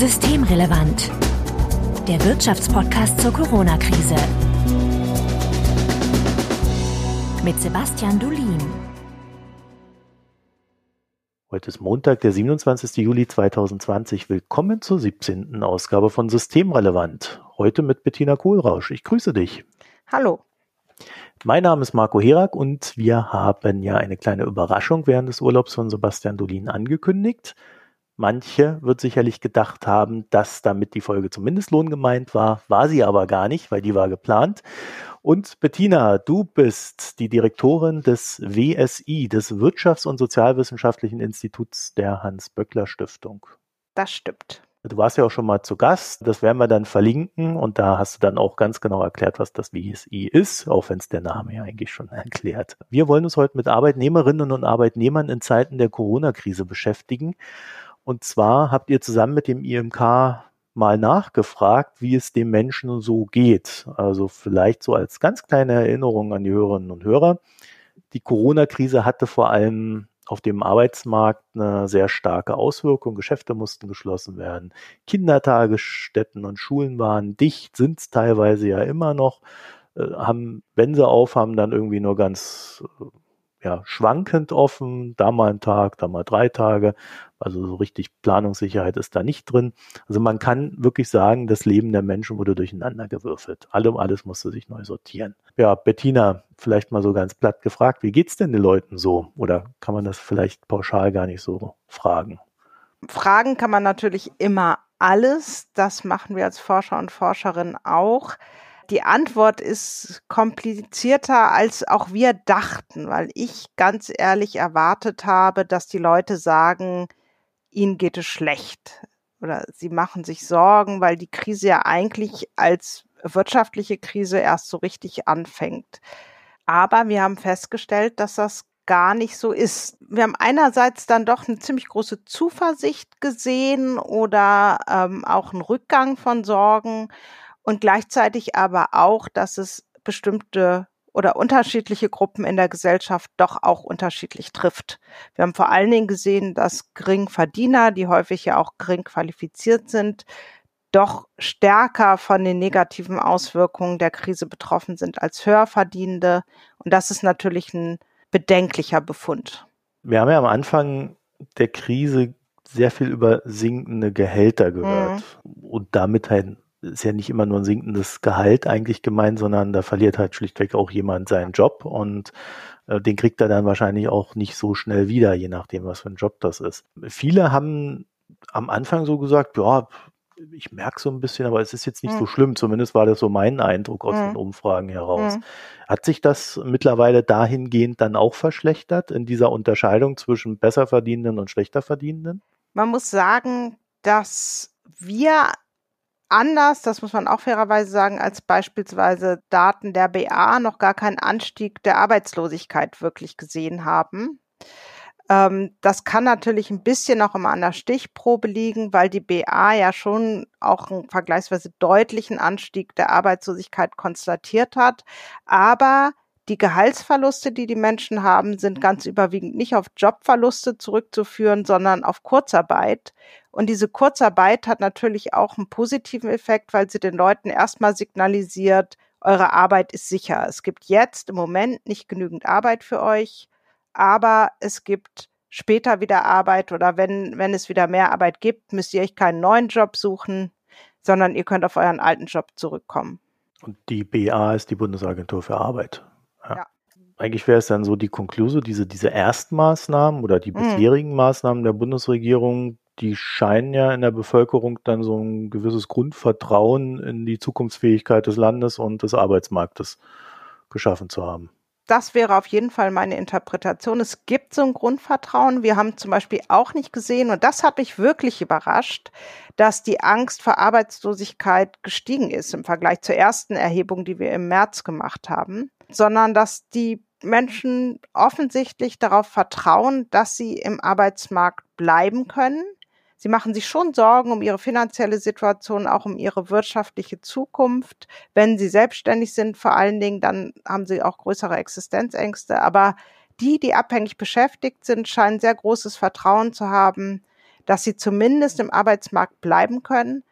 Systemrelevant. Der Wirtschaftspodcast zur Corona-Krise. Mit Sebastian Dulin. Heute ist Montag, der 27. Juli 2020. Willkommen zur 17. Ausgabe von Systemrelevant. Heute mit Bettina Kohlrausch. Ich grüße dich. Hallo. Mein Name ist Marco Herak und wir haben ja eine kleine Überraschung während des Urlaubs von Sebastian Dolin angekündigt. Manche wird sicherlich gedacht haben, dass damit die Folge zum Mindestlohn gemeint war, war sie aber gar nicht, weil die war geplant. Und Bettina, du bist die Direktorin des WSI, des Wirtschafts- und Sozialwissenschaftlichen Instituts der Hans-Böckler-Stiftung. Das stimmt. Du warst ja auch schon mal zu Gast, das werden wir dann verlinken und da hast du dann auch ganz genau erklärt, was das WSI ist, auch wenn es der Name ja eigentlich schon erklärt. Wir wollen uns heute mit Arbeitnehmerinnen und Arbeitnehmern in Zeiten der Corona-Krise beschäftigen und zwar habt ihr zusammen mit dem IMK mal nachgefragt, wie es dem Menschen so geht. Also vielleicht so als ganz kleine Erinnerung an die Hörerinnen und Hörer. Die Corona-Krise hatte vor allem auf dem Arbeitsmarkt eine sehr starke Auswirkung. Geschäfte mussten geschlossen werden. Kindertagesstätten und Schulen waren dicht, sind es teilweise ja immer noch. Äh, haben, wenn sie aufhaben, dann irgendwie nur ganz äh, ja, schwankend offen, da mal ein Tag, da mal drei Tage. Also so richtig Planungssicherheit ist da nicht drin. Also man kann wirklich sagen, das Leben der Menschen wurde durcheinander gewürfelt. Allem alles musste sich neu sortieren. Ja, Bettina, vielleicht mal so ganz platt gefragt, wie geht's denn den Leuten so? Oder kann man das vielleicht pauschal gar nicht so fragen? Fragen kann man natürlich immer alles. Das machen wir als Forscher und Forscherinnen auch die Antwort ist komplizierter, als auch wir dachten, weil ich ganz ehrlich erwartet habe, dass die Leute sagen, ihnen geht es schlecht oder sie machen sich Sorgen, weil die Krise ja eigentlich als wirtschaftliche Krise erst so richtig anfängt. Aber wir haben festgestellt, dass das gar nicht so ist. Wir haben einerseits dann doch eine ziemlich große Zuversicht gesehen oder ähm, auch einen Rückgang von Sorgen und gleichzeitig aber auch, dass es bestimmte oder unterschiedliche Gruppen in der Gesellschaft doch auch unterschiedlich trifft. Wir haben vor allen Dingen gesehen, dass Geringverdiener, die häufig ja auch gering qualifiziert sind, doch stärker von den negativen Auswirkungen der Krise betroffen sind als Höherverdienende. Und das ist natürlich ein bedenklicher Befund. Wir haben ja am Anfang der Krise sehr viel über sinkende Gehälter gehört mhm. und damit halt ist ja nicht immer nur ein sinkendes Gehalt eigentlich gemeint, sondern da verliert halt schlichtweg auch jemand seinen Job und äh, den kriegt er dann wahrscheinlich auch nicht so schnell wieder, je nachdem, was für ein Job das ist. Viele haben am Anfang so gesagt, ja, ich merke so ein bisschen, aber es ist jetzt nicht mhm. so schlimm. Zumindest war das so mein Eindruck aus mhm. den Umfragen heraus. Mhm. Hat sich das mittlerweile dahingehend dann auch verschlechtert in dieser Unterscheidung zwischen besser verdienenden und schlechter verdienenden? Man muss sagen, dass wir anders, das muss man auch fairerweise sagen, als beispielsweise Daten der BA noch gar keinen Anstieg der Arbeitslosigkeit wirklich gesehen haben. Ähm, das kann natürlich ein bisschen noch immer an der Stichprobe liegen, weil die BA ja schon auch einen vergleichsweise deutlichen Anstieg der Arbeitslosigkeit konstatiert hat. Aber die Gehaltsverluste, die die Menschen haben, sind ganz überwiegend nicht auf Jobverluste zurückzuführen, sondern auf Kurzarbeit. Und diese Kurzarbeit hat natürlich auch einen positiven Effekt, weil sie den Leuten erstmal signalisiert, eure Arbeit ist sicher. Es gibt jetzt im Moment nicht genügend Arbeit für euch, aber es gibt später wieder Arbeit oder wenn, wenn es wieder mehr Arbeit gibt, müsst ihr euch keinen neuen Job suchen, sondern ihr könnt auf euren alten Job zurückkommen. Und die BA ist die Bundesagentur für Arbeit. Ja. ja. Eigentlich wäre es dann so die Konklusion, diese, diese Erstmaßnahmen oder die mhm. bisherigen mhm. Maßnahmen der Bundesregierung, die scheinen ja in der Bevölkerung dann so ein gewisses Grundvertrauen in die Zukunftsfähigkeit des Landes und des Arbeitsmarktes geschaffen zu haben. Das wäre auf jeden Fall meine Interpretation. Es gibt so ein Grundvertrauen. Wir haben zum Beispiel auch nicht gesehen, und das hat mich wirklich überrascht, dass die Angst vor Arbeitslosigkeit gestiegen ist im Vergleich zur ersten Erhebung, die wir im März gemacht haben sondern dass die Menschen offensichtlich darauf vertrauen, dass sie im Arbeitsmarkt bleiben können. Sie machen sich schon Sorgen um ihre finanzielle Situation, auch um ihre wirtschaftliche Zukunft. Wenn sie selbstständig sind, vor allen Dingen, dann haben sie auch größere Existenzängste. Aber die, die abhängig beschäftigt sind, scheinen sehr großes Vertrauen zu haben, dass sie zumindest im Arbeitsmarkt bleiben können.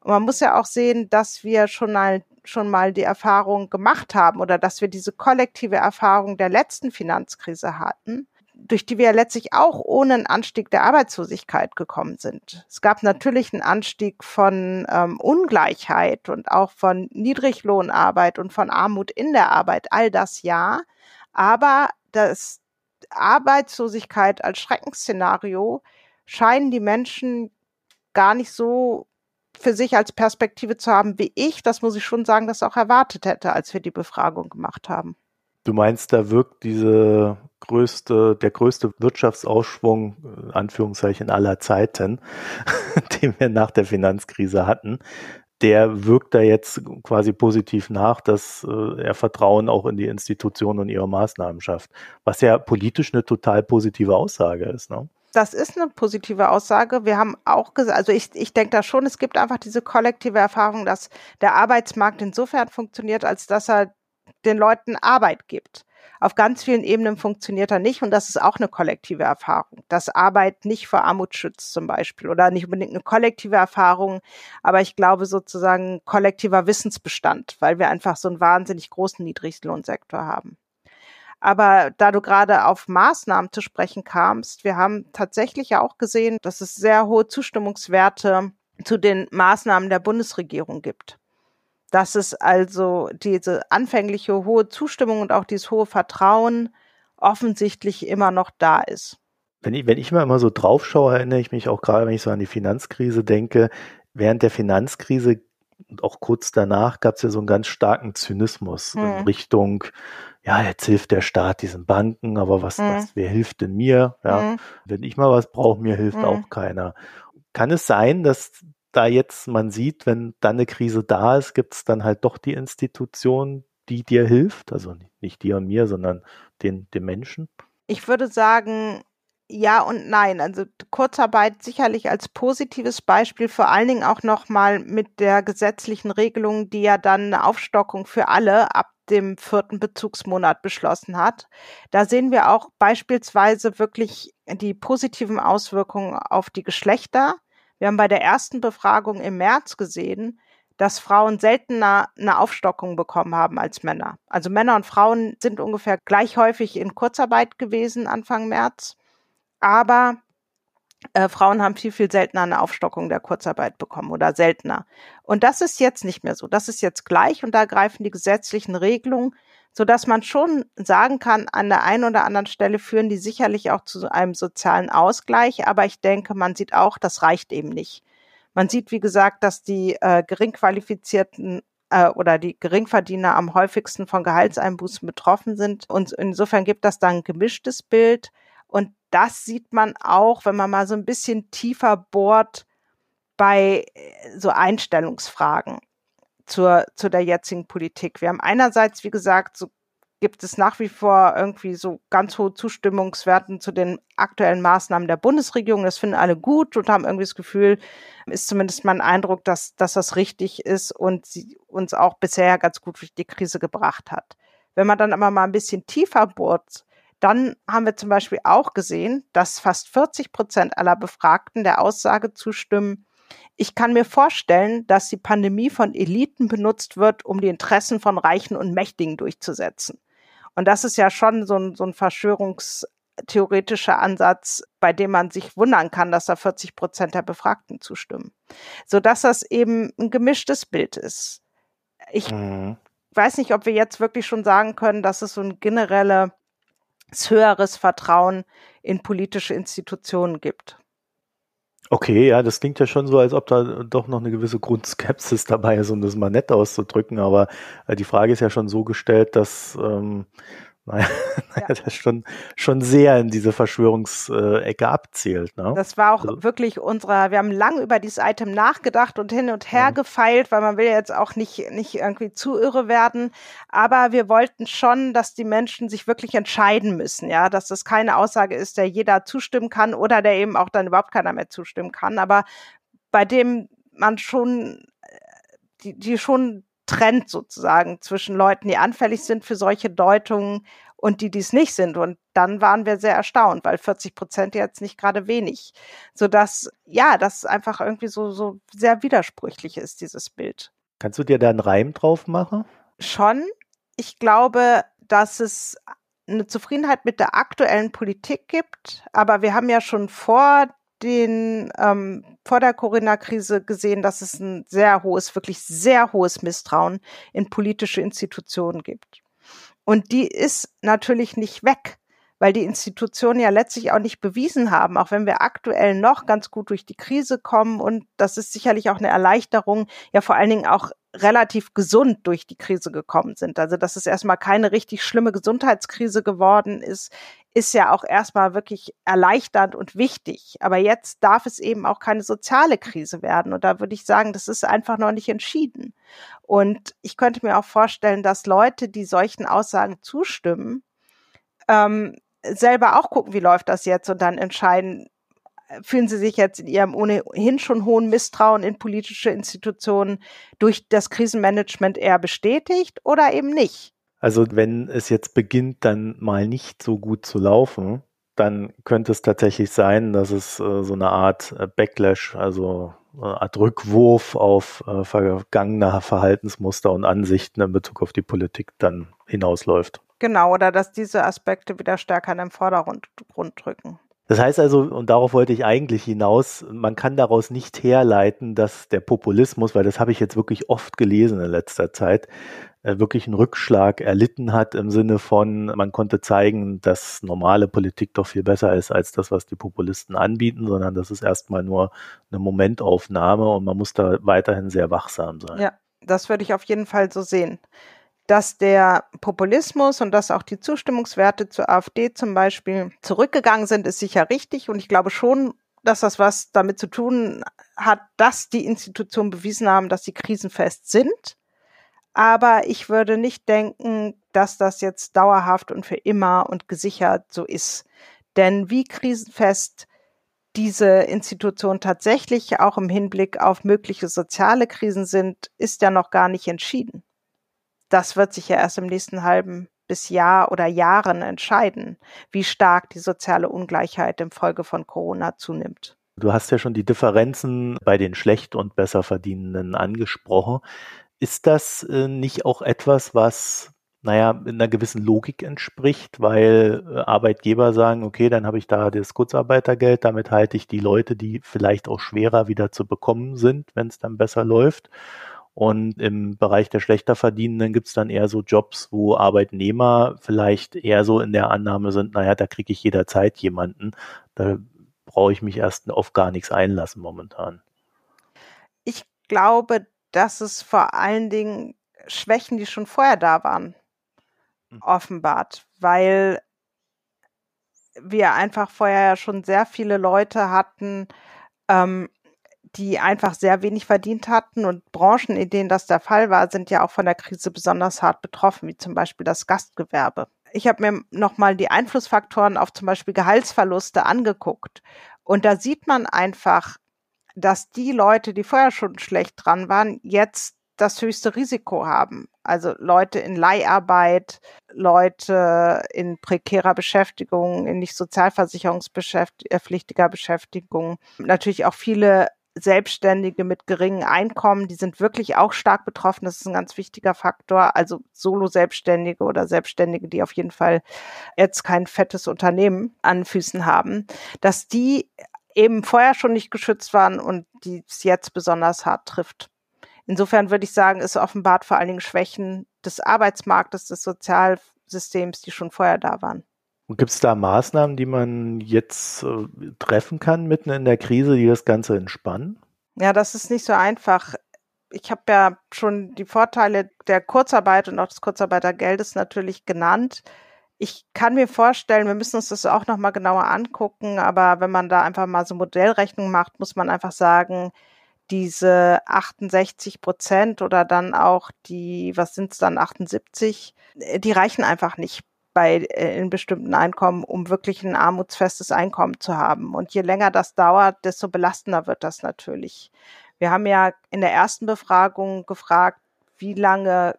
Und man muss ja auch sehen, dass wir schon mal, schon mal die Erfahrung gemacht haben oder dass wir diese kollektive Erfahrung der letzten Finanzkrise hatten, durch die wir letztlich auch ohne einen Anstieg der Arbeitslosigkeit gekommen sind. Es gab natürlich einen Anstieg von ähm, Ungleichheit und auch von Niedriglohnarbeit und von Armut in der Arbeit, all das ja. Aber das Arbeitslosigkeit als Schreckensszenario scheinen die Menschen gar nicht so für sich als Perspektive zu haben, wie ich, das muss ich schon sagen, das auch erwartet hätte, als wir die Befragung gemacht haben. Du meinst, da wirkt diese größte, der größte Wirtschaftsausschwung, äh, Anführungszeichen aller Zeiten, den wir nach der Finanzkrise hatten, der wirkt da jetzt quasi positiv nach, dass äh, er Vertrauen auch in die Institutionen und ihre Maßnahmen schafft. Was ja politisch eine total positive Aussage ist. Ne? Das ist eine positive Aussage. Wir haben auch gesagt, also ich, ich denke da schon, es gibt einfach diese kollektive Erfahrung, dass der Arbeitsmarkt insofern funktioniert, als dass er den Leuten Arbeit gibt. Auf ganz vielen Ebenen funktioniert er nicht und das ist auch eine kollektive Erfahrung, dass Arbeit nicht vor Armut schützt zum Beispiel oder nicht unbedingt eine kollektive Erfahrung, aber ich glaube sozusagen kollektiver Wissensbestand, weil wir einfach so einen wahnsinnig großen Niedriglohnsektor haben. Aber da du gerade auf Maßnahmen zu sprechen kamst, wir haben tatsächlich ja auch gesehen, dass es sehr hohe Zustimmungswerte zu den Maßnahmen der Bundesregierung gibt dass es also diese anfängliche hohe Zustimmung und auch dieses hohe Vertrauen offensichtlich immer noch da ist. Wenn ich, wenn ich mal immer so drauf schaue, erinnere ich mich auch gerade, wenn ich so an die Finanzkrise denke, während der Finanzkrise und auch kurz danach gab es ja so einen ganz starken Zynismus hm. in Richtung, ja, jetzt hilft der Staat diesen Banken, aber was, hm. was, wer hilft denn mir? Ja, hm. wenn ich mal was brauche, mir hilft hm. auch keiner. Kann es sein, dass da jetzt man sieht, wenn dann eine Krise da ist, gibt es dann halt doch die Institution, die dir hilft. Also nicht dir und mir, sondern den, den Menschen. Ich würde sagen, ja und nein. Also Kurzarbeit sicherlich als positives Beispiel, vor allen Dingen auch nochmal mit der gesetzlichen Regelung, die ja dann eine Aufstockung für alle ab dem vierten Bezugsmonat beschlossen hat. Da sehen wir auch beispielsweise wirklich die positiven Auswirkungen auf die Geschlechter. Wir haben bei der ersten Befragung im März gesehen, dass Frauen seltener eine Aufstockung bekommen haben als Männer. Also Männer und Frauen sind ungefähr gleich häufig in Kurzarbeit gewesen Anfang März, aber äh, Frauen haben viel, viel seltener eine Aufstockung der Kurzarbeit bekommen oder seltener. Und das ist jetzt nicht mehr so. Das ist jetzt gleich und da greifen die gesetzlichen Regelungen so dass man schon sagen kann, an der einen oder anderen Stelle führen die sicherlich auch zu einem sozialen Ausgleich, aber ich denke, man sieht auch, das reicht eben nicht. Man sieht, wie gesagt, dass die äh, geringqualifizierten äh, oder die Geringverdiener am häufigsten von Gehaltseinbußen betroffen sind. Und insofern gibt das dann ein gemischtes Bild. Und das sieht man auch, wenn man mal so ein bisschen tiefer bohrt bei äh, so Einstellungsfragen zur, zu der jetzigen Politik. Wir haben einerseits, wie gesagt, so gibt es nach wie vor irgendwie so ganz hohe Zustimmungswerten zu den aktuellen Maßnahmen der Bundesregierung. Das finden alle gut und haben irgendwie das Gefühl, ist zumindest mein Eindruck, dass, dass das richtig ist und sie uns auch bisher ganz gut durch die Krise gebracht hat. Wenn man dann aber mal ein bisschen tiefer bohrt, dann haben wir zum Beispiel auch gesehen, dass fast 40 Prozent aller Befragten der Aussage zustimmen, ich kann mir vorstellen, dass die Pandemie von Eliten benutzt wird, um die Interessen von Reichen und Mächtigen durchzusetzen. Und das ist ja schon so ein, so ein verschwörungstheoretischer Ansatz, bei dem man sich wundern kann, dass da 40 Prozent der Befragten zustimmen. Sodass das eben ein gemischtes Bild ist. Ich mhm. weiß nicht, ob wir jetzt wirklich schon sagen können, dass es so ein generelles höheres Vertrauen in politische Institutionen gibt. Okay, ja, das klingt ja schon so, als ob da doch noch eine gewisse Grundskepsis dabei ist, um das mal nett auszudrücken. Aber äh, die Frage ist ja schon so gestellt, dass ähm, naja, ja. das schon, schon sehr in diese Verschwörungsecke abzielt. Ne? Das war auch also. wirklich unsere, wir haben lange über dieses Item nachgedacht und hin und her ja. gefeilt, weil man will jetzt auch nicht, nicht irgendwie zu irre werden. Aber wir wollten schon, dass die Menschen sich wirklich entscheiden müssen, ja, dass das keine Aussage ist, der jeder zustimmen kann oder der eben auch dann überhaupt keiner mehr zustimmen kann. Aber bei dem man schon, äh, die, die schon trennt sozusagen zwischen Leuten, die anfällig sind für solche Deutungen und die, die es nicht sind. Und dann waren wir sehr erstaunt, weil 40 Prozent jetzt nicht gerade wenig. Sodass, ja, das einfach irgendwie so, so sehr widersprüchlich ist, dieses Bild. Kannst du dir da einen Reim drauf machen? Schon. Ich glaube, dass es eine Zufriedenheit mit der aktuellen Politik gibt. Aber wir haben ja schon vor den ähm, vor der Corona-Krise gesehen, dass es ein sehr hohes, wirklich sehr hohes Misstrauen in politische Institutionen gibt. Und die ist natürlich nicht weg, weil die Institutionen ja letztlich auch nicht bewiesen haben, auch wenn wir aktuell noch ganz gut durch die Krise kommen. Und das ist sicherlich auch eine Erleichterung, ja vor allen Dingen auch relativ gesund durch die Krise gekommen sind. Also dass es erstmal keine richtig schlimme Gesundheitskrise geworden ist, ist ja auch erstmal wirklich erleichternd und wichtig. Aber jetzt darf es eben auch keine soziale Krise werden. Und da würde ich sagen, das ist einfach noch nicht entschieden. Und ich könnte mir auch vorstellen, dass Leute, die solchen Aussagen zustimmen, ähm, selber auch gucken, wie läuft das jetzt und dann entscheiden, fühlen sie sich jetzt in ihrem ohnehin schon hohen Misstrauen in politische Institutionen durch das Krisenmanagement eher bestätigt oder eben nicht. Also wenn es jetzt beginnt, dann mal nicht so gut zu laufen, dann könnte es tatsächlich sein, dass es äh, so eine Art äh, Backlash, also äh, eine Art Rückwurf auf äh, vergangene Verhaltensmuster und Ansichten in Bezug auf die Politik dann hinausläuft. Genau, oder dass diese Aspekte wieder stärker in den Vordergrund drücken. Das heißt also, und darauf wollte ich eigentlich hinaus, man kann daraus nicht herleiten, dass der Populismus, weil das habe ich jetzt wirklich oft gelesen in letzter Zeit, äh, wirklich einen Rückschlag erlitten hat im Sinne von, man konnte zeigen, dass normale Politik doch viel besser ist als das, was die Populisten anbieten, sondern das ist erstmal nur eine Momentaufnahme und man muss da weiterhin sehr wachsam sein. Ja, das würde ich auf jeden Fall so sehen dass der Populismus und dass auch die Zustimmungswerte zur AfD zum Beispiel zurückgegangen sind, ist sicher richtig. Und ich glaube schon, dass das was damit zu tun hat, dass die Institutionen bewiesen haben, dass sie krisenfest sind. Aber ich würde nicht denken, dass das jetzt dauerhaft und für immer und gesichert so ist. Denn wie krisenfest diese Institutionen tatsächlich auch im Hinblick auf mögliche soziale Krisen sind, ist ja noch gar nicht entschieden das wird sich ja erst im nächsten halben bis Jahr oder Jahren entscheiden, wie stark die soziale Ungleichheit im Folge von Corona zunimmt. Du hast ja schon die Differenzen bei den schlecht und besser verdienenden angesprochen. Ist das äh, nicht auch etwas, was naja, in einer gewissen Logik entspricht, weil äh, Arbeitgeber sagen, okay, dann habe ich da das Kurzarbeitergeld, damit halte ich die Leute, die vielleicht auch schwerer wieder zu bekommen sind, wenn es dann besser läuft. Und im Bereich der schlechter Verdienenden gibt es dann eher so Jobs, wo Arbeitnehmer vielleicht eher so in der Annahme sind, naja, da kriege ich jederzeit jemanden. Da brauche ich mich erst auf gar nichts einlassen momentan. Ich glaube, dass es vor allen Dingen Schwächen, die schon vorher da waren, hm. offenbart, weil wir einfach vorher ja schon sehr viele Leute hatten, ähm, die einfach sehr wenig verdient hatten und Branchen, in denen das der Fall war, sind ja auch von der Krise besonders hart betroffen, wie zum Beispiel das Gastgewerbe. Ich habe mir nochmal die Einflussfaktoren auf zum Beispiel Gehaltsverluste angeguckt und da sieht man einfach, dass die Leute, die vorher schon schlecht dran waren, jetzt das höchste Risiko haben. Also Leute in Leiharbeit, Leute in prekärer Beschäftigung, in nicht sozialversicherungspflichtiger Beschäftigung. Natürlich auch viele Selbstständige mit geringen Einkommen, die sind wirklich auch stark betroffen. Das ist ein ganz wichtiger Faktor. Also Solo-Selbstständige oder Selbstständige, die auf jeden Fall jetzt kein fettes Unternehmen an Füßen haben, dass die eben vorher schon nicht geschützt waren und die es jetzt besonders hart trifft. Insofern würde ich sagen, es offenbart vor allen Dingen Schwächen des Arbeitsmarktes, des Sozialsystems, die schon vorher da waren. Und gibt es da Maßnahmen, die man jetzt äh, treffen kann mitten in der Krise, die das Ganze entspannen? Ja, das ist nicht so einfach. Ich habe ja schon die Vorteile der Kurzarbeit und auch des Kurzarbeitergeldes natürlich genannt. Ich kann mir vorstellen, wir müssen uns das auch noch mal genauer angucken, aber wenn man da einfach mal so Modellrechnung macht, muss man einfach sagen, diese 68 Prozent oder dann auch die, was sind es dann, 78, äh, die reichen einfach nicht bei äh, in bestimmten Einkommen, um wirklich ein armutsfestes Einkommen zu haben. Und je länger das dauert, desto belastender wird das natürlich. Wir haben ja in der ersten Befragung gefragt, wie lange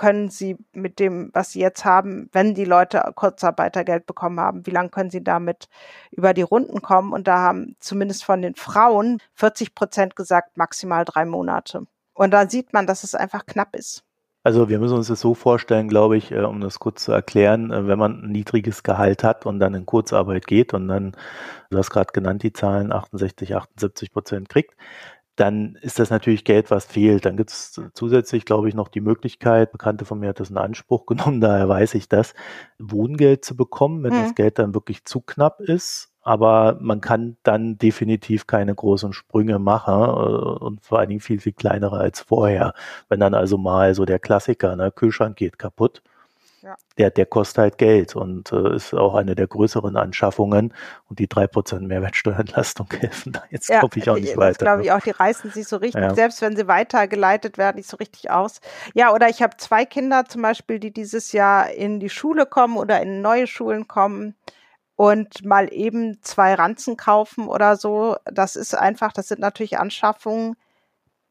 können sie mit dem, was sie jetzt haben, wenn die Leute Kurzarbeitergeld bekommen haben, wie lange können sie damit über die Runden kommen? Und da haben zumindest von den Frauen 40 Prozent gesagt, maximal drei Monate. Und da sieht man, dass es einfach knapp ist. Also wir müssen uns das so vorstellen, glaube ich, äh, um das kurz zu erklären, äh, wenn man ein niedriges Gehalt hat und dann in Kurzarbeit geht und dann, du hast gerade genannt, die Zahlen 68, 78 Prozent kriegt, dann ist das natürlich Geld, was fehlt. Dann gibt es zusätzlich, glaube ich, noch die Möglichkeit, Bekannte von mir hat das in Anspruch genommen, daher weiß ich das, Wohngeld zu bekommen, wenn mhm. das Geld dann wirklich zu knapp ist. Aber man kann dann definitiv keine großen Sprünge machen äh, und vor allen Dingen viel, viel kleinere als vorher. Wenn dann also mal so der Klassiker, ne, Kühlschrank geht kaputt, ja. Der, der kostet halt Geld und äh, ist auch eine der größeren Anschaffungen und die drei Prozent Mehrwertsteuerentlastung helfen da jetzt, ja, glaube ich, auch nicht das weiter. glaube ne? ich auch, die reißen sich so richtig, ja. selbst wenn sie weitergeleitet werden, nicht so richtig aus. Ja, oder ich habe zwei Kinder zum Beispiel, die dieses Jahr in die Schule kommen oder in neue Schulen kommen und mal eben zwei Ranzen kaufen oder so. Das ist einfach, das sind natürlich Anschaffungen,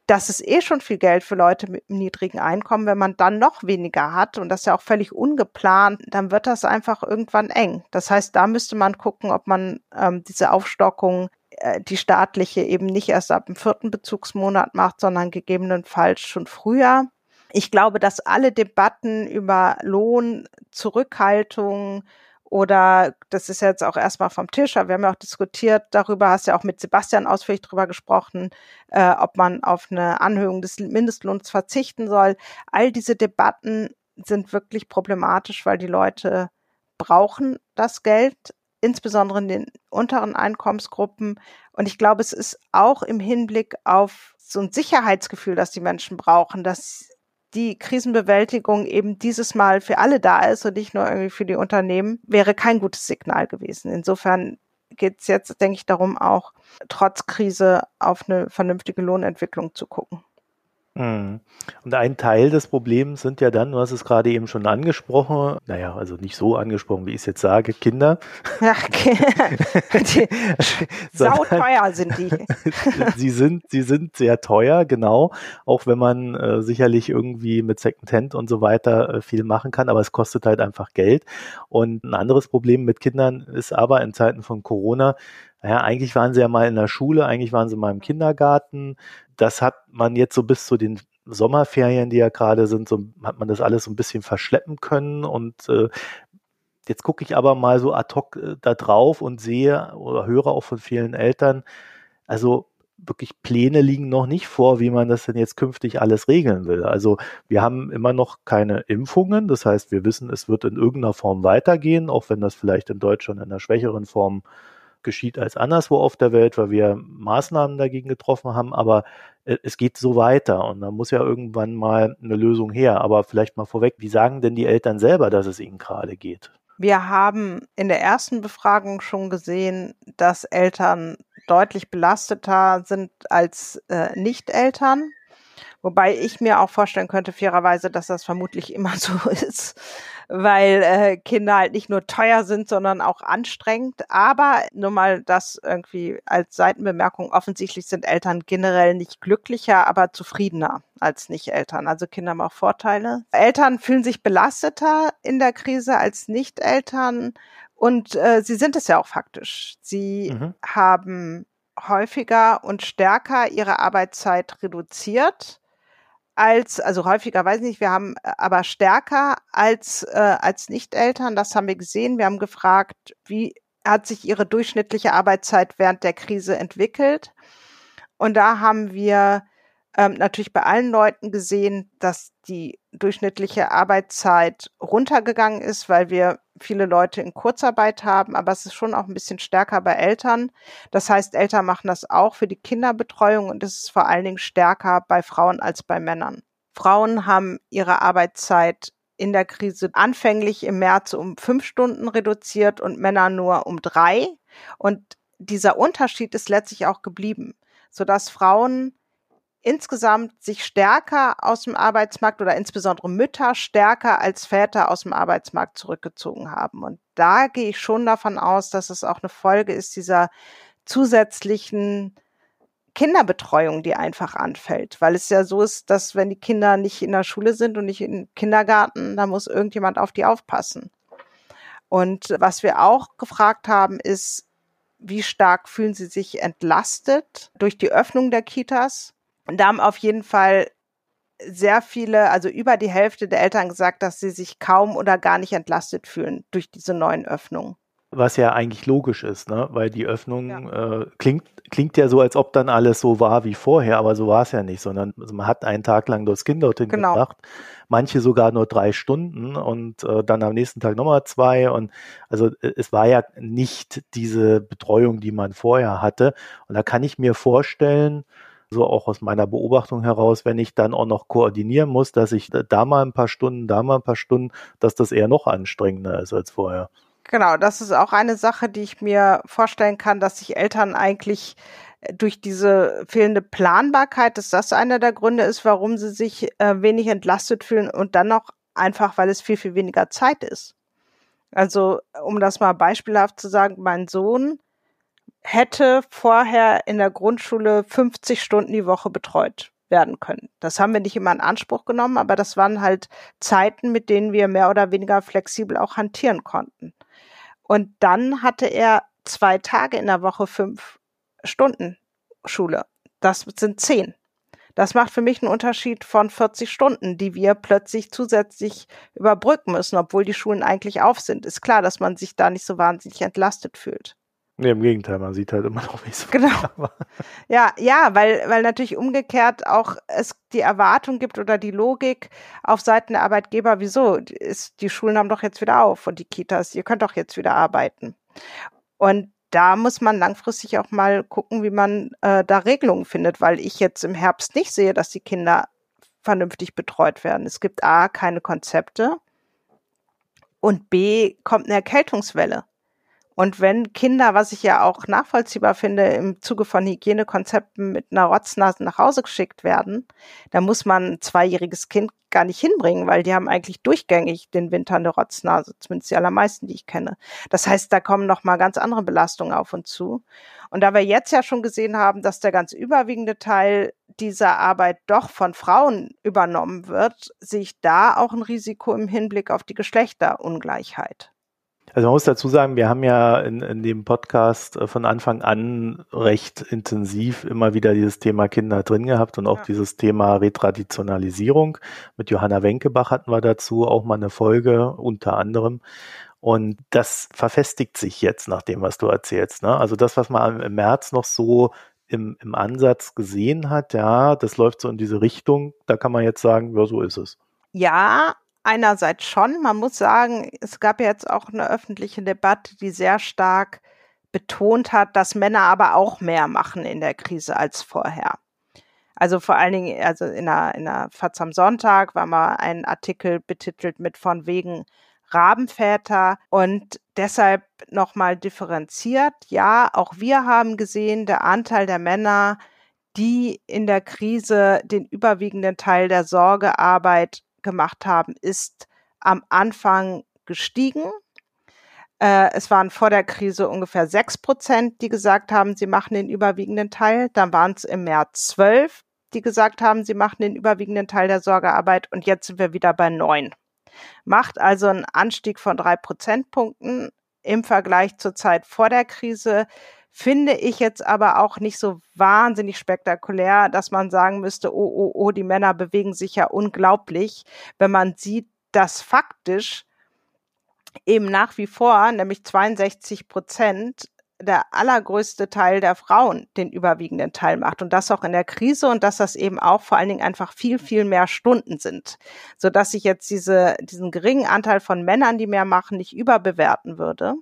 das ist eh schon viel Geld für Leute mit einem niedrigen Einkommen. Wenn man dann noch weniger hat und das ja auch völlig ungeplant, dann wird das einfach irgendwann eng. Das heißt, da müsste man gucken, ob man ähm, diese Aufstockung, äh, die staatliche, eben nicht erst ab dem vierten Bezugsmonat macht, sondern gegebenenfalls schon früher. Ich glaube, dass alle Debatten über Lohn, Zurückhaltung, oder das ist jetzt auch erstmal vom Tisch, aber wir haben ja auch diskutiert darüber, hast ja auch mit Sebastian ausführlich darüber gesprochen, äh, ob man auf eine Anhöhung des Mindestlohns verzichten soll. All diese Debatten sind wirklich problematisch, weil die Leute brauchen das Geld, insbesondere in den unteren Einkommensgruppen. Und ich glaube, es ist auch im Hinblick auf so ein Sicherheitsgefühl, das die Menschen brauchen, dass die Krisenbewältigung eben dieses Mal für alle da ist und nicht nur irgendwie für die Unternehmen, wäre kein gutes Signal gewesen. Insofern geht es jetzt, denke ich, darum, auch trotz Krise auf eine vernünftige Lohnentwicklung zu gucken. Mhm. Und ein Teil des Problems sind ja dann, du hast es gerade eben schon angesprochen, naja, also nicht so angesprochen, wie ich es jetzt sage, Kinder. Ja, okay. die, sauteuer sind die. sie sind, sie sind sehr teuer, genau. Auch wenn man äh, sicherlich irgendwie mit Secondhand und so weiter äh, viel machen kann, aber es kostet halt einfach Geld. Und ein anderes Problem mit Kindern ist aber in Zeiten von Corona, naja, eigentlich waren sie ja mal in der Schule, eigentlich waren sie mal im Kindergarten. Das hat man jetzt so bis zu den Sommerferien, die ja gerade sind, so hat man das alles so ein bisschen verschleppen können und äh, Jetzt gucke ich aber mal so ad hoc äh, da drauf und sehe oder höre auch von vielen Eltern, also wirklich Pläne liegen noch nicht vor, wie man das denn jetzt künftig alles regeln will. Also wir haben immer noch keine Impfungen. Das heißt, wir wissen, es wird in irgendeiner Form weitergehen, auch wenn das vielleicht in Deutschland in einer schwächeren Form geschieht als anderswo auf der Welt, weil wir Maßnahmen dagegen getroffen haben, aber äh, es geht so weiter und da muss ja irgendwann mal eine Lösung her. Aber vielleicht mal vorweg, wie sagen denn die Eltern selber, dass es ihnen gerade geht? Wir haben in der ersten Befragung schon gesehen, dass Eltern deutlich belasteter sind als äh, Nicht-Eltern. Wobei ich mir auch vorstellen könnte, fairerweise, dass das vermutlich immer so ist, weil äh, Kinder halt nicht nur teuer sind, sondern auch anstrengend. Aber nur mal das irgendwie als Seitenbemerkung, offensichtlich sind Eltern generell nicht glücklicher, aber zufriedener als Nicht-Eltern. Also Kinder haben auch Vorteile. Eltern fühlen sich belasteter in der Krise als Nicht-Eltern. Und äh, sie sind es ja auch faktisch. Sie mhm. haben häufiger und stärker ihre Arbeitszeit reduziert als, also häufiger weiß ich nicht, wir haben äh, aber stärker als, äh, als Nicht-Eltern, das haben wir gesehen. Wir haben gefragt, wie hat sich ihre durchschnittliche Arbeitszeit während der Krise entwickelt? Und da haben wir ähm, natürlich bei allen Leuten gesehen, dass die durchschnittliche Arbeitszeit runtergegangen ist, weil wir viele Leute in Kurzarbeit haben, aber es ist schon auch ein bisschen stärker bei Eltern. Das heißt, Eltern machen das auch für die Kinderbetreuung und es ist vor allen Dingen stärker bei Frauen als bei Männern. Frauen haben ihre Arbeitszeit in der Krise anfänglich im März um fünf Stunden reduziert und Männer nur um drei. Und dieser Unterschied ist letztlich auch geblieben, sodass Frauen insgesamt sich stärker aus dem Arbeitsmarkt oder insbesondere Mütter stärker als Väter aus dem Arbeitsmarkt zurückgezogen haben. Und da gehe ich schon davon aus, dass es auch eine Folge ist dieser zusätzlichen Kinderbetreuung, die einfach anfällt, weil es ja so ist, dass wenn die Kinder nicht in der Schule sind und nicht im Kindergarten, dann muss irgendjemand auf die aufpassen. Und was wir auch gefragt haben, ist, wie stark fühlen sie sich entlastet durch die Öffnung der Kitas? Und da haben auf jeden Fall sehr viele, also über die Hälfte der Eltern gesagt, dass sie sich kaum oder gar nicht entlastet fühlen durch diese neuen Öffnungen. Was ja eigentlich logisch ist, ne? weil die Öffnung ja. äh, klingt, klingt ja so, als ob dann alles so war wie vorher, aber so war es ja nicht, sondern also man hat einen Tag lang das Kind dorthin genau. gebracht, manche sogar nur drei Stunden und äh, dann am nächsten Tag nochmal zwei und also äh, es war ja nicht diese Betreuung, die man vorher hatte und da kann ich mir vorstellen, so auch aus meiner Beobachtung heraus, wenn ich dann auch noch koordinieren muss, dass ich da mal ein paar Stunden, da mal ein paar Stunden, dass das eher noch anstrengender ist als vorher. Genau, das ist auch eine Sache, die ich mir vorstellen kann, dass sich Eltern eigentlich äh, durch diese fehlende Planbarkeit, dass das einer der Gründe ist, warum sie sich äh, wenig entlastet fühlen und dann noch einfach, weil es viel, viel weniger Zeit ist. Also, um das mal beispielhaft zu sagen, mein Sohn hätte vorher in der Grundschule 50 Stunden die Woche betreut werden können. Das haben wir nicht immer in Anspruch genommen, aber das waren halt Zeiten, mit denen wir mehr oder weniger flexibel auch hantieren konnten. Und dann hatte er zwei Tage in der Woche fünf Stunden Schule. Das sind zehn. Das macht für mich einen Unterschied von 40 Stunden, die wir plötzlich zusätzlich überbrücken müssen, obwohl die Schulen eigentlich auf sind. Ist klar, dass man sich da nicht so wahnsinnig entlastet fühlt. Nee, im Gegenteil, man sieht halt immer noch, wie es Genau. Ja, ja, weil, weil natürlich umgekehrt auch es die Erwartung gibt oder die Logik auf Seiten der Arbeitgeber, wieso? Ist, die Schulen haben doch jetzt wieder auf und die Kitas, ihr könnt doch jetzt wieder arbeiten. Und da muss man langfristig auch mal gucken, wie man äh, da Regelungen findet, weil ich jetzt im Herbst nicht sehe, dass die Kinder vernünftig betreut werden. Es gibt A, keine Konzepte und B, kommt eine Erkältungswelle. Und wenn Kinder, was ich ja auch nachvollziehbar finde, im Zuge von Hygienekonzepten mit einer Rotznase nach Hause geschickt werden, dann muss man ein zweijähriges Kind gar nicht hinbringen, weil die haben eigentlich durchgängig den Winter eine Rotznase, zumindest die allermeisten, die ich kenne. Das heißt, da kommen noch mal ganz andere Belastungen auf uns zu. Und da wir jetzt ja schon gesehen haben, dass der ganz überwiegende Teil dieser Arbeit doch von Frauen übernommen wird, sehe ich da auch ein Risiko im Hinblick auf die Geschlechterungleichheit. Also man muss dazu sagen, wir haben ja in, in dem Podcast äh, von Anfang an recht intensiv immer wieder dieses Thema Kinder drin gehabt und auch ja. dieses Thema Retraditionalisierung. Mit Johanna Wenkebach hatten wir dazu auch mal eine Folge unter anderem. Und das verfestigt sich jetzt nach dem, was du erzählst. Ne? Also das, was man im März noch so im, im Ansatz gesehen hat, ja, das läuft so in diese Richtung. Da kann man jetzt sagen, ja, so ist es. Ja, einerseits schon. Man muss sagen, es gab ja jetzt auch eine öffentliche Debatte, die sehr stark betont hat, dass Männer aber auch mehr machen in der Krise als vorher. Also vor allen Dingen, also in der, in der FAZ am Sonntag war mal ein Artikel betitelt mit von wegen Rabenväter und deshalb nochmal differenziert. Ja, auch wir haben gesehen, der Anteil der Männer, die in der Krise den überwiegenden Teil der Sorgearbeit gemacht haben, ist am Anfang gestiegen. Äh, es waren vor der Krise ungefähr sechs Prozent, die gesagt haben, sie machen den überwiegenden Teil. Dann waren es im März zwölf, die gesagt haben, sie machen den überwiegenden Teil der Sorgearbeit. Und jetzt sind wir wieder bei neun. Macht also einen Anstieg von drei Prozentpunkten im Vergleich zur Zeit vor der Krise finde ich jetzt aber auch nicht so wahnsinnig spektakulär, dass man sagen müsste, oh, oh, oh, die Männer bewegen sich ja unglaublich, wenn man sieht, dass faktisch eben nach wie vor, nämlich 62 Prozent, der allergrößte Teil der Frauen den überwiegenden Teil macht und das auch in der Krise und dass das eben auch vor allen Dingen einfach viel, viel mehr Stunden sind, so dass ich jetzt diese, diesen geringen Anteil von Männern, die mehr machen, nicht überbewerten würde.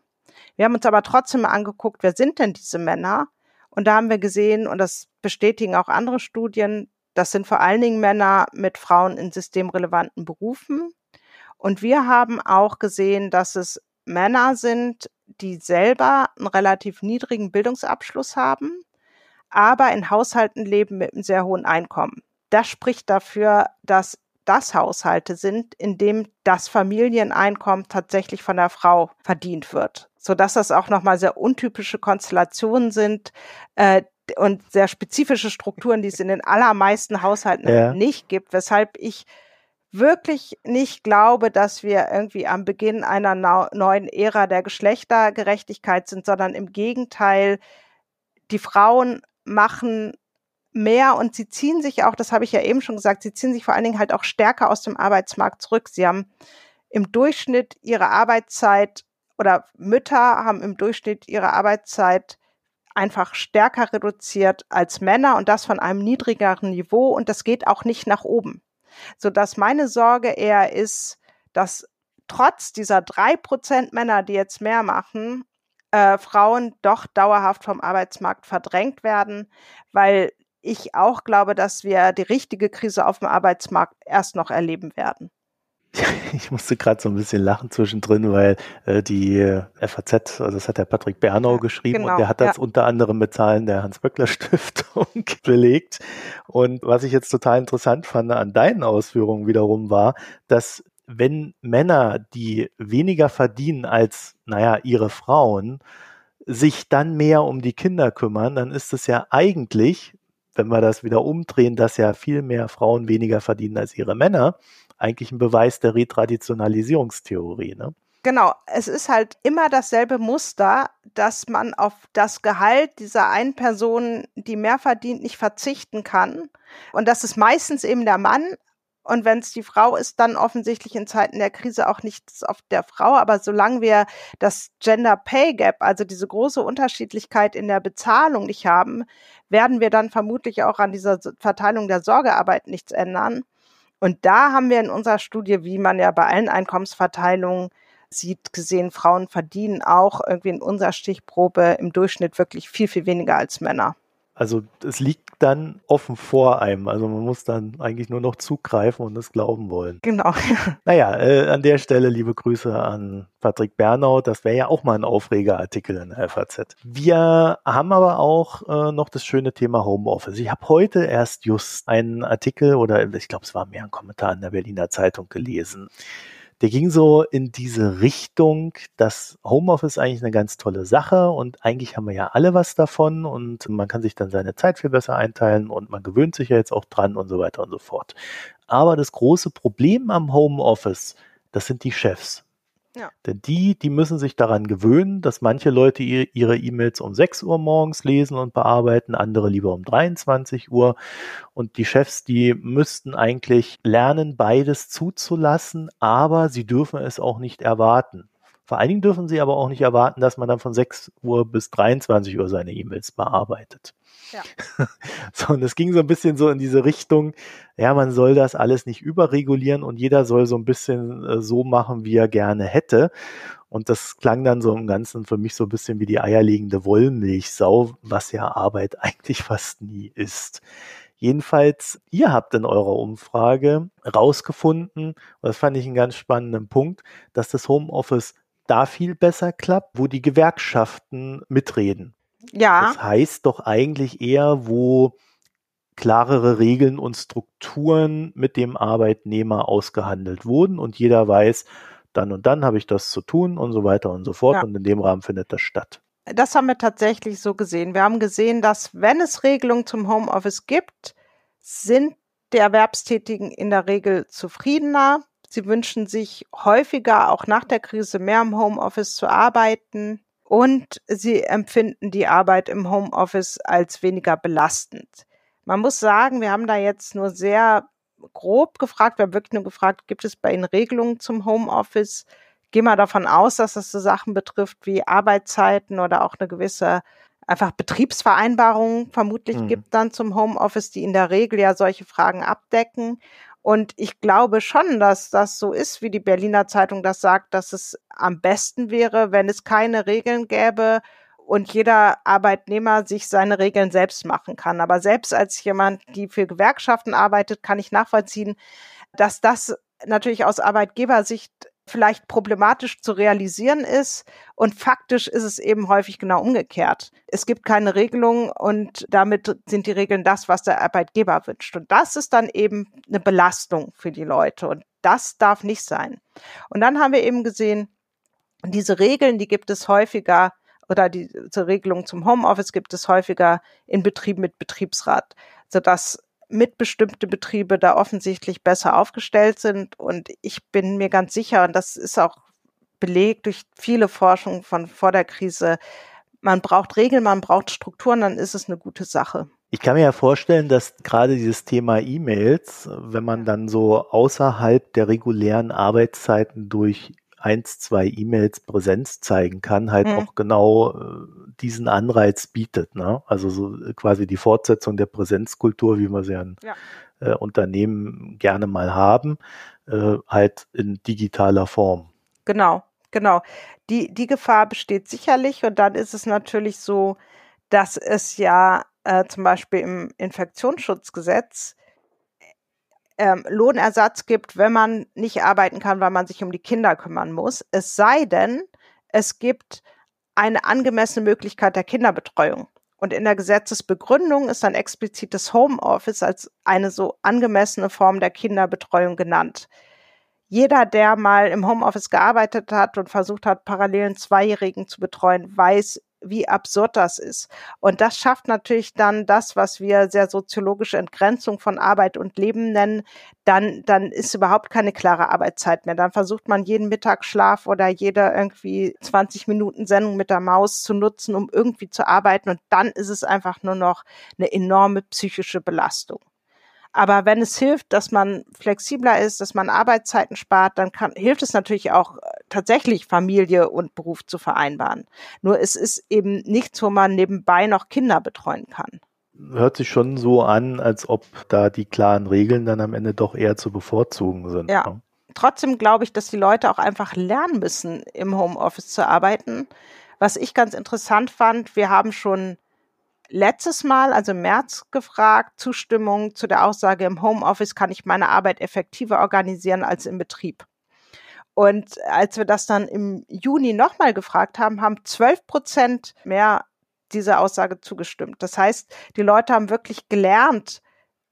Wir haben uns aber trotzdem angeguckt, wer sind denn diese Männer? Und da haben wir gesehen, und das bestätigen auch andere Studien, das sind vor allen Dingen Männer mit Frauen in systemrelevanten Berufen. Und wir haben auch gesehen, dass es Männer sind, die selber einen relativ niedrigen Bildungsabschluss haben, aber in Haushalten leben mit einem sehr hohen Einkommen. Das spricht dafür, dass das Haushalte sind, in dem das Familieneinkommen tatsächlich von der Frau verdient wird, so dass das auch nochmal sehr untypische Konstellationen sind, äh, und sehr spezifische Strukturen, die es in den allermeisten Haushalten ja. nicht gibt, weshalb ich wirklich nicht glaube, dass wir irgendwie am Beginn einer neuen Ära der Geschlechtergerechtigkeit sind, sondern im Gegenteil, die Frauen machen mehr und sie ziehen sich auch, das habe ich ja eben schon gesagt, sie ziehen sich vor allen Dingen halt auch stärker aus dem Arbeitsmarkt zurück. Sie haben im Durchschnitt ihre Arbeitszeit oder Mütter haben im Durchschnitt ihre Arbeitszeit einfach stärker reduziert als Männer und das von einem niedrigeren Niveau und das geht auch nicht nach oben. Sodass meine Sorge eher ist, dass trotz dieser drei Prozent Männer, die jetzt mehr machen, äh, Frauen doch dauerhaft vom Arbeitsmarkt verdrängt werden, weil ich auch glaube, dass wir die richtige Krise auf dem Arbeitsmarkt erst noch erleben werden. Ich musste gerade so ein bisschen lachen zwischendrin, weil äh, die äh, FAZ, also das hat der Patrick Bernau ja, geschrieben genau, und der hat das ja. unter anderem mit Zahlen der Hans-Böckler-Stiftung belegt. Und was ich jetzt total interessant fand an deinen Ausführungen wiederum war, dass wenn Männer, die weniger verdienen als, naja, ihre Frauen, sich dann mehr um die Kinder kümmern, dann ist es ja eigentlich, wenn wir das wieder umdrehen, dass ja viel mehr Frauen weniger verdienen als ihre Männer, eigentlich ein Beweis der Retraditionalisierungstheorie. Ne? Genau, es ist halt immer dasselbe Muster, dass man auf das Gehalt dieser einen Person, die mehr verdient, nicht verzichten kann. Und das ist meistens eben der Mann. Und wenn es die Frau ist, dann offensichtlich in Zeiten der Krise auch nichts auf der Frau. Aber solange wir das Gender Pay Gap, also diese große Unterschiedlichkeit in der Bezahlung nicht haben, werden wir dann vermutlich auch an dieser Verteilung der Sorgearbeit nichts ändern. Und da haben wir in unserer Studie, wie man ja bei allen Einkommensverteilungen sieht, gesehen, Frauen verdienen auch irgendwie in unserer Stichprobe im Durchschnitt wirklich viel, viel weniger als Männer. Also es liegt dann offen vor einem. Also man muss dann eigentlich nur noch zugreifen und es glauben wollen. Genau. naja, äh, an der Stelle liebe Grüße an Patrick Bernau. Das wäre ja auch mal ein Aufregerartikel in der FAZ. Wir haben aber auch äh, noch das schöne Thema Homeoffice. Ich habe heute erst just einen Artikel oder ich glaube, es war mehr ein Kommentar in der Berliner Zeitung gelesen der ging so in diese Richtung, dass Homeoffice eigentlich eine ganz tolle Sache und eigentlich haben wir ja alle was davon und man kann sich dann seine Zeit viel besser einteilen und man gewöhnt sich ja jetzt auch dran und so weiter und so fort. Aber das große Problem am Homeoffice, das sind die Chefs. Ja. Denn die, die müssen sich daran gewöhnen, dass manche Leute ihre E-Mails um 6 Uhr morgens lesen und bearbeiten, andere lieber um 23 Uhr. Und die Chefs, die müssten eigentlich lernen, beides zuzulassen, aber sie dürfen es auch nicht erwarten. Vor allen Dingen dürfen sie aber auch nicht erwarten, dass man dann von 6 Uhr bis 23 Uhr seine E-Mails bearbeitet. Ja. So, und es ging so ein bisschen so in diese Richtung, ja, man soll das alles nicht überregulieren und jeder soll so ein bisschen äh, so machen, wie er gerne hätte. Und das klang dann so im Ganzen für mich so ein bisschen wie die eierlegende Wollmilchsau, was ja Arbeit eigentlich fast nie ist. Jedenfalls, ihr habt in eurer Umfrage rausgefunden, und das fand ich einen ganz spannenden Punkt, dass das Homeoffice da viel besser klappt, wo die Gewerkschaften mitreden. Ja. Das heißt doch eigentlich eher, wo klarere Regeln und Strukturen mit dem Arbeitnehmer ausgehandelt wurden und jeder weiß, dann und dann habe ich das zu tun und so weiter und so fort ja. und in dem Rahmen findet das statt. Das haben wir tatsächlich so gesehen. Wir haben gesehen, dass wenn es Regelungen zum Homeoffice gibt, sind die Erwerbstätigen in der Regel zufriedener. Sie wünschen sich häufiger, auch nach der Krise, mehr im Homeoffice zu arbeiten und sie empfinden die Arbeit im Homeoffice als weniger belastend. Man muss sagen, wir haben da jetzt nur sehr grob gefragt, wir haben wirklich nur gefragt, gibt es bei Ihnen Regelungen zum Homeoffice? Geh mal davon aus, dass das so Sachen betrifft wie Arbeitszeiten oder auch eine gewisse einfach Betriebsvereinbarung vermutlich mhm. gibt dann zum Homeoffice, die in der Regel ja solche Fragen abdecken. Und ich glaube schon, dass das so ist, wie die Berliner Zeitung das sagt, dass es am besten wäre, wenn es keine Regeln gäbe und jeder Arbeitnehmer sich seine Regeln selbst machen kann. Aber selbst als jemand, die für Gewerkschaften arbeitet, kann ich nachvollziehen, dass das natürlich aus Arbeitgebersicht vielleicht problematisch zu realisieren ist. Und faktisch ist es eben häufig genau umgekehrt. Es gibt keine Regelung und damit sind die Regeln das, was der Arbeitgeber wünscht. Und das ist dann eben eine Belastung für die Leute. Und das darf nicht sein. Und dann haben wir eben gesehen, diese Regeln, die gibt es häufiger oder diese Regelung zum Homeoffice gibt es häufiger in Betrieben mit Betriebsrat, sodass mitbestimmte Betriebe da offensichtlich besser aufgestellt sind. Und ich bin mir ganz sicher, und das ist auch belegt durch viele Forschungen von vor der Krise, man braucht Regeln, man braucht Strukturen, dann ist es eine gute Sache. Ich kann mir ja vorstellen, dass gerade dieses Thema E-Mails, wenn man dann so außerhalb der regulären Arbeitszeiten durch eins, zwei E-Mails Präsenz zeigen kann, halt mhm. auch genau äh, diesen Anreiz bietet. Ne? Also so quasi die Fortsetzung der Präsenzkultur, wie wir sie an ja. äh, Unternehmen gerne mal haben, äh, halt in digitaler Form. Genau, genau. Die, die Gefahr besteht sicherlich und dann ist es natürlich so, dass es ja äh, zum Beispiel im Infektionsschutzgesetz ähm, Lohnersatz gibt, wenn man nicht arbeiten kann, weil man sich um die Kinder kümmern muss. Es sei denn, es gibt eine angemessene Möglichkeit der Kinderbetreuung. Und in der Gesetzesbegründung ist dann explizit das Homeoffice als eine so angemessene Form der Kinderbetreuung genannt. Jeder, der mal im Homeoffice gearbeitet hat und versucht hat, parallel einen Zweijährigen zu betreuen, weiß, wie absurd das ist. Und das schafft natürlich dann das, was wir sehr soziologische Entgrenzung von Arbeit und Leben nennen. Dann, dann ist überhaupt keine klare Arbeitszeit mehr. Dann versucht man jeden Mittagsschlaf oder jede irgendwie 20 Minuten Sendung mit der Maus zu nutzen, um irgendwie zu arbeiten. Und dann ist es einfach nur noch eine enorme psychische Belastung. Aber wenn es hilft, dass man flexibler ist, dass man Arbeitszeiten spart, dann kann, hilft es natürlich auch äh, tatsächlich Familie und Beruf zu vereinbaren. Nur es ist eben nichts, wo man nebenbei noch Kinder betreuen kann. Hört sich schon so an, als ob da die klaren Regeln dann am Ende doch eher zu bevorzugen sind. Ja. Ne? Trotzdem glaube ich, dass die Leute auch einfach lernen müssen, im Homeoffice zu arbeiten. Was ich ganz interessant fand, wir haben schon letztes Mal, also im März, gefragt, Zustimmung zu der Aussage, im Homeoffice kann ich meine Arbeit effektiver organisieren als im Betrieb. Und als wir das dann im Juni nochmal gefragt haben, haben 12 Prozent mehr dieser Aussage zugestimmt. Das heißt, die Leute haben wirklich gelernt,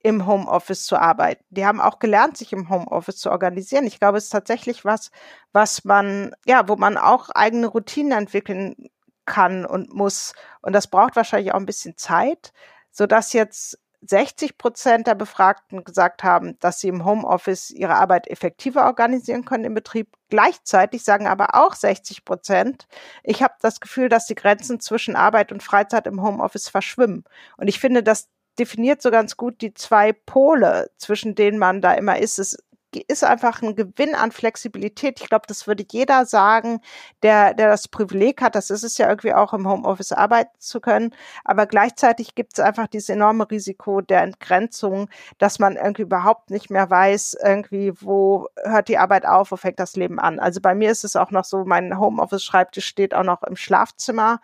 im Homeoffice zu arbeiten. Die haben auch gelernt, sich im Homeoffice zu organisieren. Ich glaube, es ist tatsächlich was, was man, ja, wo man auch eigene Routinen entwickeln kann und muss. Und das braucht wahrscheinlich auch ein bisschen Zeit, sodass jetzt 60 Prozent der Befragten gesagt haben, dass sie im Homeoffice ihre Arbeit effektiver organisieren können im Betrieb. Gleichzeitig sagen aber auch 60 Prozent, ich habe das Gefühl, dass die Grenzen zwischen Arbeit und Freizeit im Homeoffice verschwimmen. Und ich finde, das definiert so ganz gut die zwei Pole, zwischen denen man da immer ist. Es ist einfach ein Gewinn an Flexibilität. Ich glaube, das würde jeder sagen, der, der das Privileg hat. Das ist es ja irgendwie auch im Homeoffice arbeiten zu können. Aber gleichzeitig gibt es einfach dieses enorme Risiko der Entgrenzung, dass man irgendwie überhaupt nicht mehr weiß, irgendwie, wo hört die Arbeit auf, wo fängt das Leben an. Also bei mir ist es auch noch so, mein Homeoffice-Schreibtisch steht auch noch im Schlafzimmer.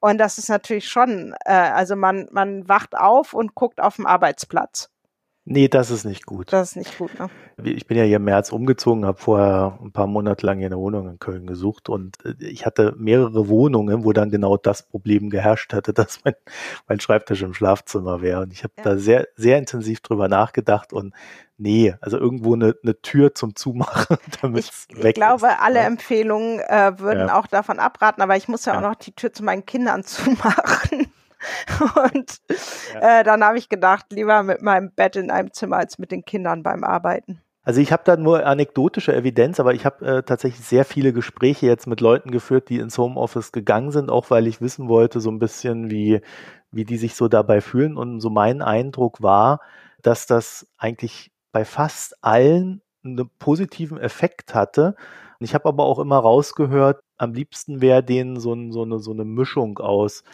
Und das ist natürlich schon, äh, also man, man wacht auf und guckt auf dem Arbeitsplatz. Nee, das ist nicht gut. Das ist nicht gut, ne? Ich bin ja hier im März umgezogen, habe vorher ein paar Monate lang hier eine Wohnung in Köln gesucht und äh, ich hatte mehrere Wohnungen, wo dann genau das Problem geherrscht hatte, dass mein, mein Schreibtisch im Schlafzimmer wäre. Und ich habe ja. da sehr, sehr intensiv drüber nachgedacht und nee, also irgendwo eine, eine Tür zum Zumachen, damit es weg Ich glaube, ist, alle ja. Empfehlungen äh, würden ja. auch davon abraten, aber ich muss ja, auch noch die Tür zu meinen Kindern zumachen. Und ja. äh, dann habe ich gedacht, lieber mit meinem Bett in einem Zimmer als mit den Kindern beim Arbeiten. Also ich habe da nur anekdotische Evidenz, aber ich habe äh, tatsächlich sehr viele Gespräche jetzt mit Leuten geführt, die ins Homeoffice gegangen sind, auch weil ich wissen wollte, so ein bisschen, wie, wie die sich so dabei fühlen. Und so mein Eindruck war, dass das eigentlich bei fast allen einen positiven Effekt hatte. Ich habe aber auch immer rausgehört, am liebsten wäre denen so, ein, so, eine, so eine Mischung aus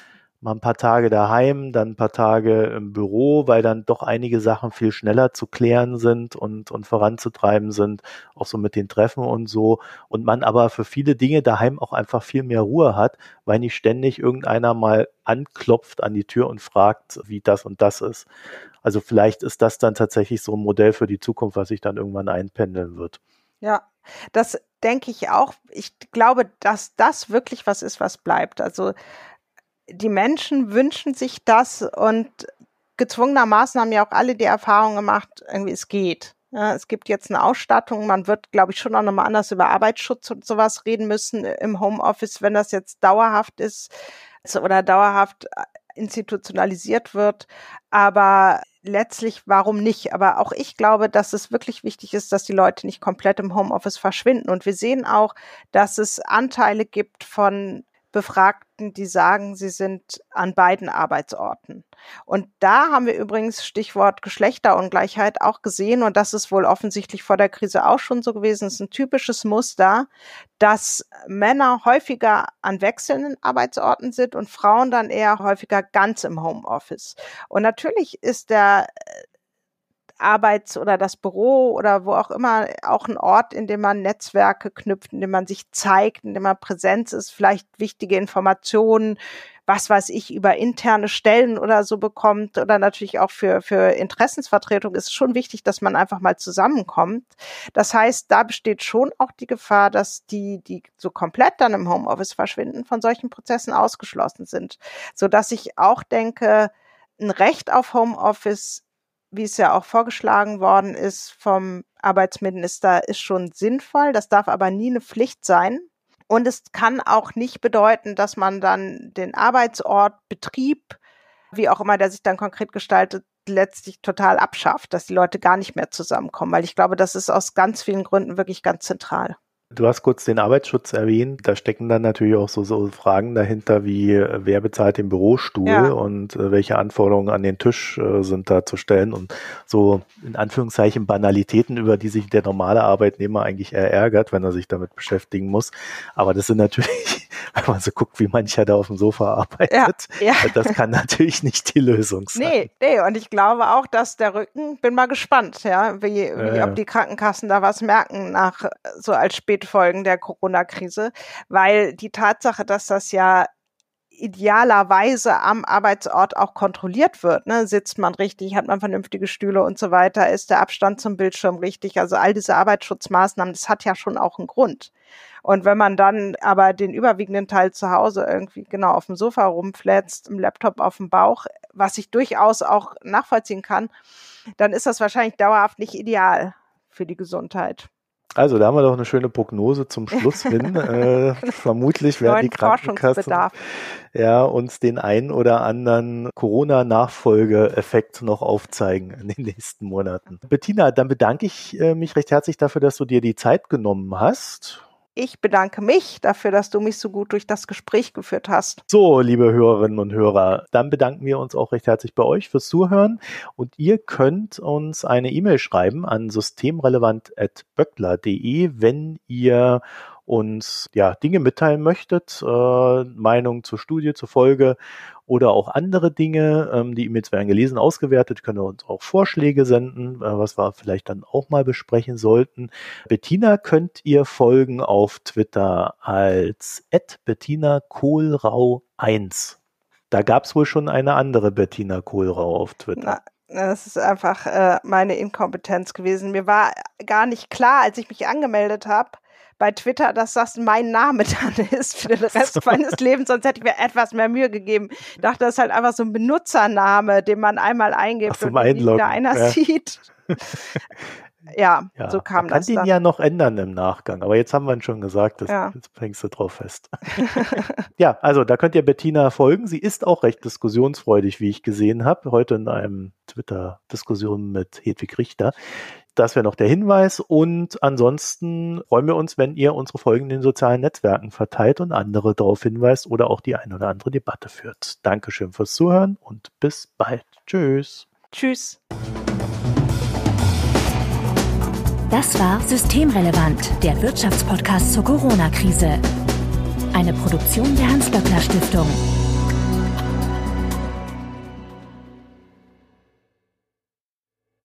mal ein paar Tage daheim, dann ein paar Tage im Büro, weil dann doch einige Sachen viel schneller zu klären sind und, und voranzutreiben sind, auch so mit den Treffen und so. Und man aber für viele Dinge daheim auch einfach viel mehr Ruhe hat, weil nicht ständig irgendeiner mal anklopft an die Tür und fragt, wie das und das ist. Also vielleicht ist das dann tatsächlich so ein Modell für die Zukunft, was sich dann irgendwann einpendeln wird. Ja, das denke ich auch. Ich glaube, dass das wirklich was ist, was bleibt. Also die Menschen wünschen sich das und gezwungenermaßen haben ja auch alle die Erfahrung gemacht, irgendwie es geht. Ja, es gibt jetzt eine Ausstattung. Man wird, glaube ich, schon auch nochmal anders über Arbeitsschutz und sowas reden müssen im Homeoffice, wenn das jetzt dauerhaft ist oder dauerhaft äh, institutionalisiert wird. Aber letztlich, warum nicht? Aber auch ich glaube, dass es wirklich wichtig ist, dass die Leute nicht komplett im Homeoffice verschwinden. Und wir sehen auch, dass es Anteile gibt von Befragten, die sagen, sie sind an beiden Arbeitsorten. Und da haben wir übrigens Stichwort Geschlechterungleichheit auch gesehen, und das ist wohl offensichtlich vor der Krise auch schon so gewesen, es ist ein typisches Muster, dass Männer häufiger an wechselnden Arbeitsorten sind und Frauen dann eher häufiger ganz im Homeoffice. Und natürlich ist der Arbeits- oder das Büro oder wo auch immer auch ein Ort, in dem man Netzwerke knüpft, in dem man sich zeigt, in dem man Präsenz ist, vielleicht wichtige Informationen, was weiß ich, über interne Stellen oder so bekommt oder natürlich auch für, für Interessensvertretung ist schon wichtig, dass man einfach mal zusammenkommt. Das heißt, da besteht schon auch die Gefahr, dass die, die so komplett dann im Homeoffice verschwinden, von solchen Prozessen ausgeschlossen sind. So dass ich auch denke, ein Recht auf Homeoffice wie es ja auch vorgeschlagen worden ist vom Arbeitsminister, ist schon sinnvoll. Das darf aber nie eine Pflicht sein. Und es kann auch nicht bedeuten, dass man dann den Arbeitsort, Betrieb, wie auch immer der sich dann konkret gestaltet, letztlich total abschafft, dass die Leute gar nicht mehr zusammenkommen. Weil ich glaube, das ist aus ganz vielen Gründen wirklich ganz zentral. Du hast kurz den Arbeitsschutz erwähnt. Da stecken dann natürlich auch so, so Fragen dahinter, wie äh, wer bezahlt den Bürostuhl ja. und äh, welche Anforderungen an den Tisch äh, sind da zu stellen und so in Anführungszeichen Banalitäten, über die sich der normale Arbeitnehmer eigentlich eher ärgert, wenn er sich damit beschäftigen muss. Aber das sind natürlich, wenn man so guckt, wie mancher da auf dem Sofa arbeitet, ja, ja. das kann natürlich nicht die Lösung sein. Nee, nee, und ich glaube auch, dass der Rücken, bin mal gespannt, ja, wie, wie ob die Krankenkassen da was merken nach so als spät Spätfolgen der Corona-Krise, weil die Tatsache, dass das ja idealerweise am Arbeitsort auch kontrolliert wird. Ne? Sitzt man richtig, hat man vernünftige Stühle und so weiter, ist der Abstand zum Bildschirm richtig. Also all diese Arbeitsschutzmaßnahmen, das hat ja schon auch einen Grund. Und wenn man dann aber den überwiegenden Teil zu Hause irgendwie genau auf dem Sofa rumflätzt, im Laptop auf dem Bauch, was ich durchaus auch nachvollziehen kann, dann ist das wahrscheinlich dauerhaft nicht ideal für die Gesundheit. Also, da haben wir doch eine schöne Prognose zum Schluss hin. äh, vermutlich werden die Krankenkassen ja, uns den einen oder anderen Corona-Nachfolgeeffekt noch aufzeigen in den nächsten Monaten. Bettina, dann bedanke ich äh, mich recht herzlich dafür, dass du dir die Zeit genommen hast ich bedanke mich dafür, dass du mich so gut durch das Gespräch geführt hast. So, liebe Hörerinnen und Hörer, dann bedanken wir uns auch recht herzlich bei euch fürs Zuhören und ihr könnt uns eine E-Mail schreiben an systemrelevant.böckler.de, wenn ihr uns ja Dinge mitteilen möchtet, äh, Meinung zur Studie, zur Folge oder auch andere Dinge. Ähm, die E-Mails werden gelesen, ausgewertet, können uns auch Vorschläge senden, äh, was wir vielleicht dann auch mal besprechen sollten. Bettina könnt ihr folgen auf Twitter als Bettina Kohlrau 1. Da gab es wohl schon eine andere Bettina Kohlrau auf Twitter. Na, das ist einfach äh, meine Inkompetenz gewesen. Mir war gar nicht klar, als ich mich angemeldet habe, bei Twitter, dass das mein Name dann ist für den Rest meines Lebens, sonst hätte ich mir etwas mehr Mühe gegeben. Ich dachte, das ist halt einfach so ein Benutzername, den man einmal eingibt Ach, und nicht wieder einer ja. sieht. ja, ja, so kam man das. Man kann den ja noch ändern im Nachgang, aber jetzt haben wir ihn schon gesagt, das, ja. jetzt hängst du drauf fest. ja, also da könnt ihr Bettina folgen. Sie ist auch recht diskussionsfreudig, wie ich gesehen habe, heute in einem Twitter-Diskussion mit Hedwig Richter. Das wäre noch der Hinweis. Und ansonsten freuen wir uns, wenn ihr unsere Folgen in den sozialen Netzwerken verteilt und andere darauf hinweist oder auch die ein oder andere Debatte führt. Dankeschön fürs Zuhören und bis bald. Tschüss. Tschüss. Das war Systemrelevant, der Wirtschaftspodcast zur Corona-Krise. Eine Produktion der Hans-Böckler Stiftung.